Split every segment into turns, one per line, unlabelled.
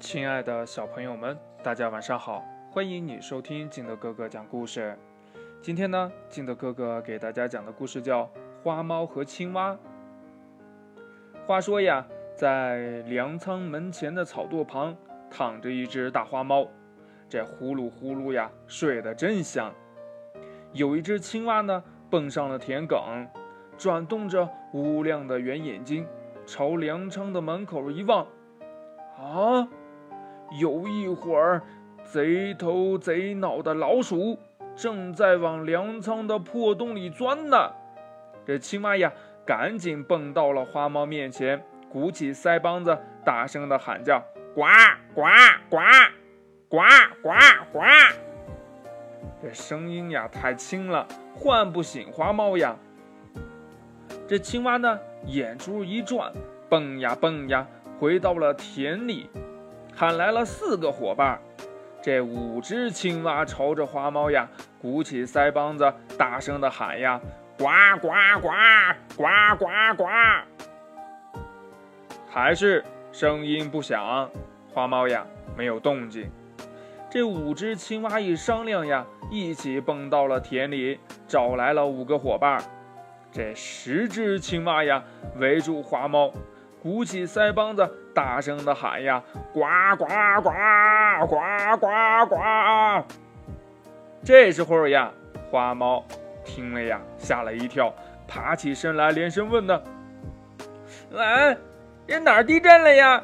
亲爱的小朋友们，大家晚上好！欢迎你收听金德哥哥讲故事。今天呢，金德哥哥给大家讲的故事叫《花猫和青蛙》。话说呀，在粮仓门前的草垛旁躺着一只大花猫，这呼噜呼噜呀，睡得真香。有一只青蛙呢，蹦上了田埂，转动着乌亮的圆眼睛，朝粮仓的门口一望，啊！有一会儿，贼头贼脑的老鼠正在往粮仓的破洞里钻呢。这青蛙呀，赶紧蹦到了花猫面前，鼓起腮帮子，大声的喊叫：“呱呱呱，呱呱呱！”这声音呀，太轻了，唤不醒花猫呀。这青蛙呢，眼珠一转，蹦呀蹦呀，回到了田里。喊来了四个伙伴，这五只青蛙朝着花猫呀，鼓起腮帮子，大声的喊呀：“呱呱呱，呱呱呱！”还是声音不响，花猫呀没有动静。这五只青蛙一商量呀，一起蹦到了田里，找来了五个伙伴。这十只青蛙呀，围住花猫。鼓起腮帮子，大声的喊呀：“呱呱呱，呱呱呱！”这时候呀，花猫听了呀，吓了一跳，爬起身来，连声问呢：“喂，这哪儿地震了呀？”“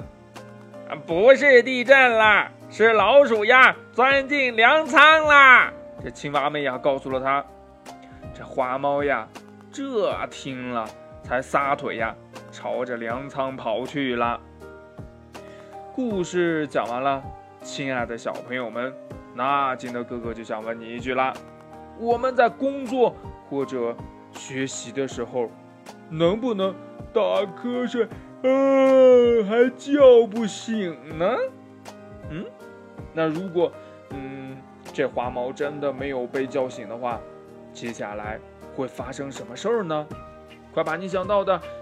不是地震啦，是老鼠呀，钻进粮仓啦！”这青蛙们呀，告诉了他。这花猫呀，这听了才撒腿呀。朝着粮仓跑去了。故事讲完了，亲爱的小朋友们，那金德哥哥就想问你一句啦：我们在工作或者学习的时候，能不能打瞌睡，啊，还叫不醒呢？嗯，那如果，嗯，这花猫真的没有被叫醒的话，接下来会发生什么事儿呢？快把你想到的